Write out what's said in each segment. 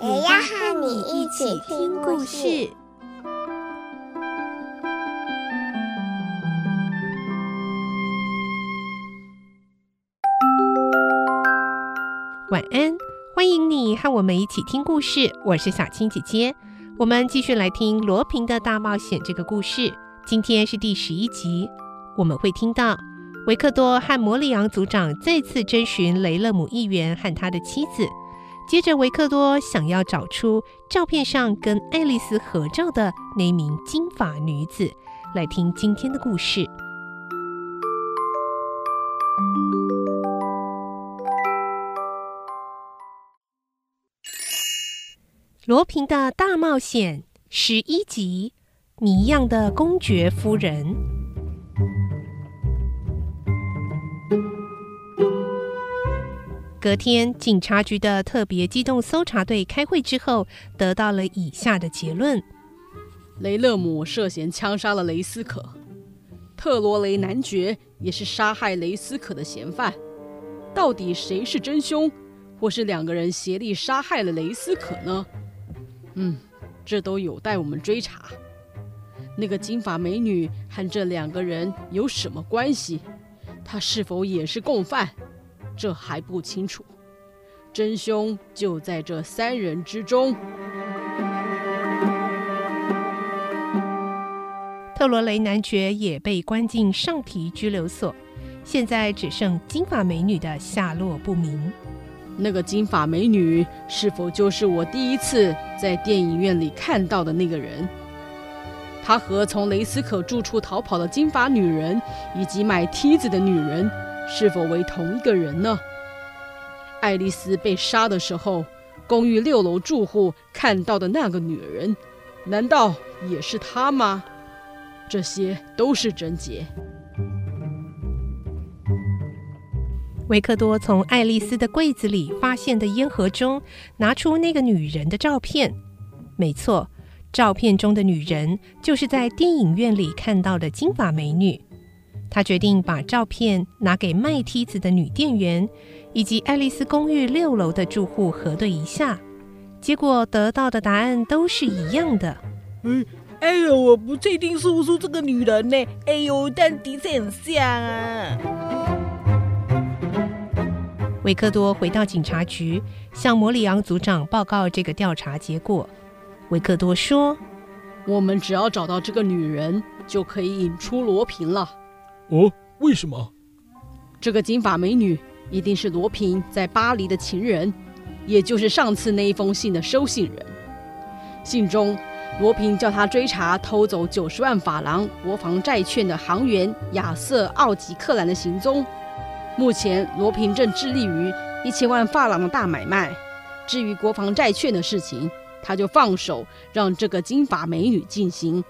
也要和你一起听故事。晚安，欢迎你和我们一起听故事。我是小青姐姐，我们继续来听罗平的大冒险这个故事。今天是第十一集，我们会听到维克多和摩里昂族长再次征询雷勒姆议员和他的妻子。接着，维克多想要找出照片上跟爱丽丝合照的那名金发女子。来听今天的故事。罗平的大冒险十一集：谜样的公爵夫人。隔天，警察局的特别机动搜查队开会之后，得到了以下的结论：雷勒姆涉嫌枪杀了雷斯可，特罗雷男爵也是杀害雷斯可的嫌犯。到底谁是真凶，或是两个人协力杀害了雷斯可呢？嗯，这都有待我们追查。那个金发美女和这两个人有什么关系？她是否也是共犯？这还不清楚。真凶就在这三人之中。特罗雷男爵也被关进上提拘留所，现在只剩金发美女的下落不明。那个金发美女是否就是我第一次在电影院里看到的那个人？她和从雷斯可住处逃跑的金发女人以及买梯子的女人是否为同一个人呢？爱丽丝被杀的时候，公寓六楼住户看到的那个女人，难道也是她吗？这些都是症结。维克多从爱丽丝的柜子里发现的烟盒中拿出那个女人的照片。没错，照片中的女人就是在电影院里看到的金发美女。他决定把照片拿给卖梯子的女店员以及爱丽丝公寓六楼的住户核对一下，结果得到的答案都是一样的。嗯，哎呦，我不确定是不是这个女人呢？哎呦，但的确很像啊。维克多回到警察局，向摩里昂组长报告这个调查结果。维克多说：“我们只要找到这个女人，就可以引出罗平了。”“哦，为什么？”“这个金发美女一定是罗平在巴黎的情人，也就是上次那一封信的收信人。信中，罗平叫他追查偷走九十万法郎国防债券的行员亚瑟·奥吉克兰的行踪。”目前，罗平正致力于一千万法郎的大买卖。至于国防债券的事情，他就放手让这个金发美女进行。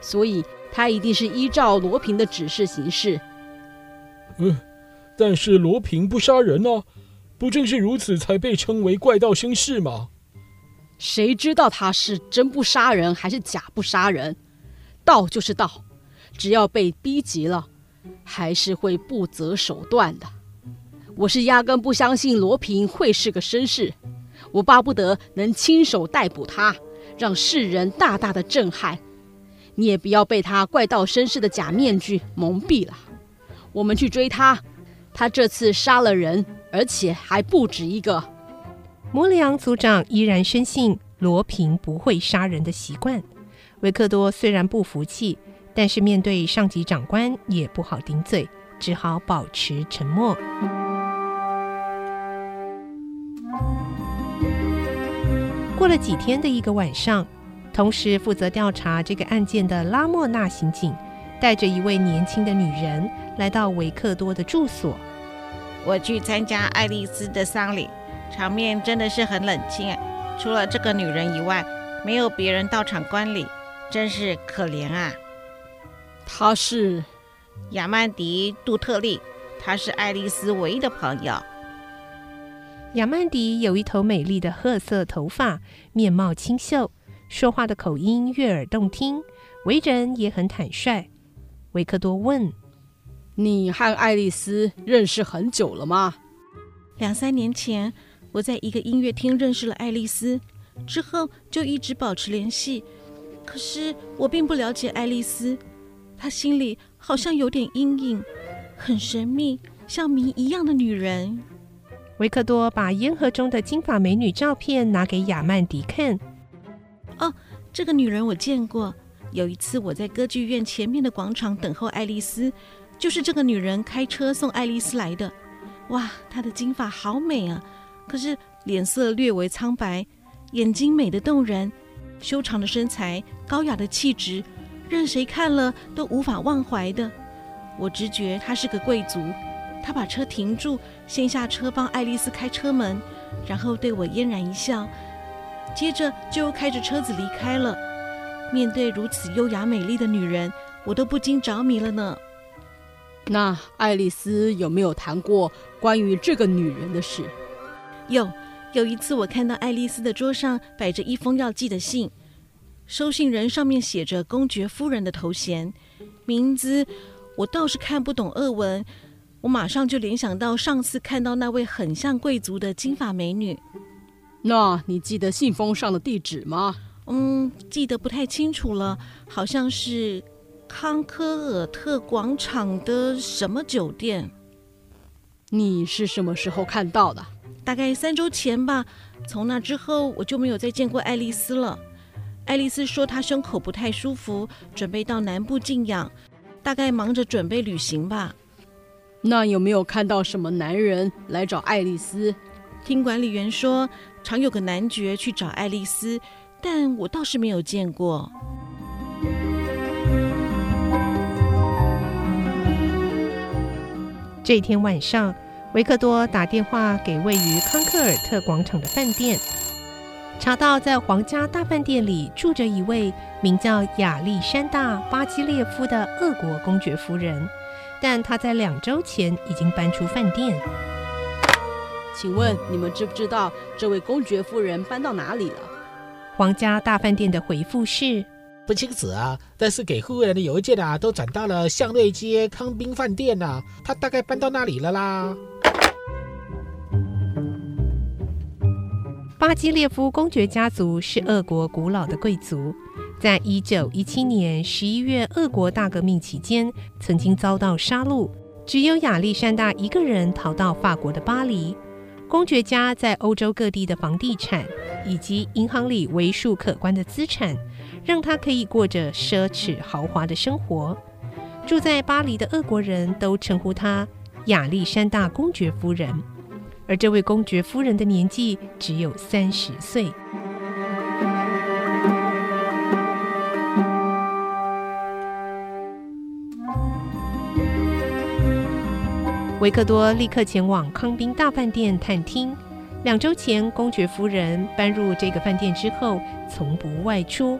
所以，他一定是依照罗平的指示行事。嗯，但是罗平不杀人呢、啊，不正是如此才被称为怪盗绅士吗？谁知道他是真不杀人还是假不杀人？盗就是盗，只要被逼急了。还是会不择手段的。我是压根不相信罗平会是个绅士，我巴不得能亲手逮捕他，让世人大大的震撼。你也不要被他怪盗绅士的假面具蒙蔽了。我们去追他，他这次杀了人，而且还不止一个。摩里昂族长依然深信罗平不会杀人的习惯。维克多虽然不服气。但是面对上级长官也不好顶嘴，只好保持沉默。过了几天的一个晚上，同时负责调查这个案件的拉莫纳刑警带着一位年轻的女人来到维克多的住所。我去参加爱丽丝的丧礼，场面真的是很冷清。除了这个女人以外，没有别人到场观礼，真是可怜啊。她是亚曼迪·杜特利，她是爱丽丝唯一的朋友。亚曼迪有一头美丽的褐色头发，面貌清秀，说话的口音悦耳动听，为人也很坦率。维克多问：“你和爱丽丝认识很久了吗？”两三年前，我在一个音乐厅认识了爱丽丝，之后就一直保持联系。可是我并不了解爱丽丝，她心里好像有点阴影，很神秘，像谜一样的女人。维克多把烟盒中的金发美女照片拿给亚曼迪看。哦，这个女人我见过。有一次我在歌剧院前面的广场等候爱丽丝，就是这个女人开车送爱丽丝来的。哇，她的金发好美啊！可是脸色略微苍白，眼睛美得动人，修长的身材，高雅的气质，任谁看了都无法忘怀的。我直觉她是个贵族。她把车停住，先下车帮爱丽丝开车门，然后对我嫣然一笑，接着就开着车子离开了。面对如此优雅美丽的女人，我都不禁着迷了呢。那爱丽丝有没有谈过关于这个女人的事？有，有一次我看到爱丽丝的桌上摆着一封要寄的信，收信人上面写着公爵夫人的头衔，名字我倒是看不懂俄文，我马上就联想到上次看到那位很像贵族的金发美女。那你记得信封上的地址吗？嗯，记得不太清楚了，好像是。康科尔特广场的什么酒店？你是什么时候看到的？大概三周前吧。从那之后，我就没有再见过爱丽丝了。爱丽丝说她胸口不太舒服，准备到南部静养，大概忙着准备旅行吧。那有没有看到什么男人来找爱丽丝？听管理员说，常有个男爵去找爱丽丝，但我倒是没有见过。这天晚上，维克多打电话给位于康克尔特广场的饭店，查到在皇家大饭店里住着一位名叫亚历山大·巴基列夫的俄国公爵夫人，但他在两周前已经搬出饭店。请问你们知不知道这位公爵夫人搬到哪里了？皇家大饭店的回复是。不清楚啊，但是给夫人的邮件啊，都转到了向瑞街康宾饭店呐、啊。他大概搬到那里了啦。巴基列夫公爵家族是俄国古老的贵族，在一九一七年十一月俄国大革命期间，曾经遭到杀戮，只有亚历山大一个人逃到法国的巴黎。公爵家在欧洲各地的房地产以及银行里为数可观的资产。让他可以过着奢侈豪华的生活。住在巴黎的俄国人都称呼他亚历山大公爵夫人，而这位公爵夫人的年纪只有三十岁。维克多立刻前往康宾大饭店探听。两周前，公爵夫人搬入这个饭店之后，从不外出。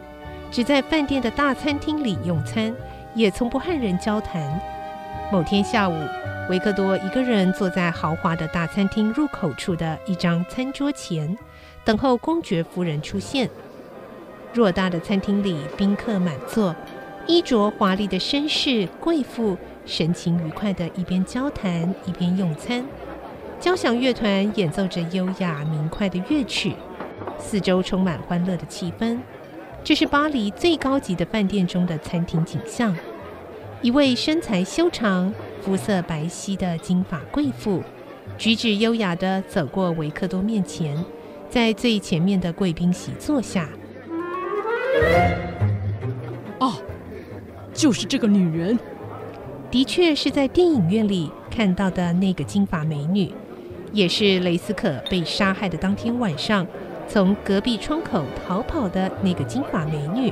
只在饭店的大餐厅里用餐，也从不和人交谈。某天下午，维克多一个人坐在豪华的大餐厅入口处的一张餐桌前，等候公爵夫人出现。偌大的餐厅里宾客满座，衣着华丽的绅士贵妇神情愉快的一边交谈一边用餐。交响乐团演奏着优雅明快的乐曲，四周充满欢乐的气氛。这是巴黎最高级的饭店中的餐厅景象。一位身材修长、肤色白皙的金发贵妇，举止优雅的走过维克多面前，在最前面的贵宾席坐下。哦，就是这个女人，的确是在电影院里看到的那个金发美女，也是雷斯可被杀害的当天晚上。从隔壁窗口逃跑的那个金发美女。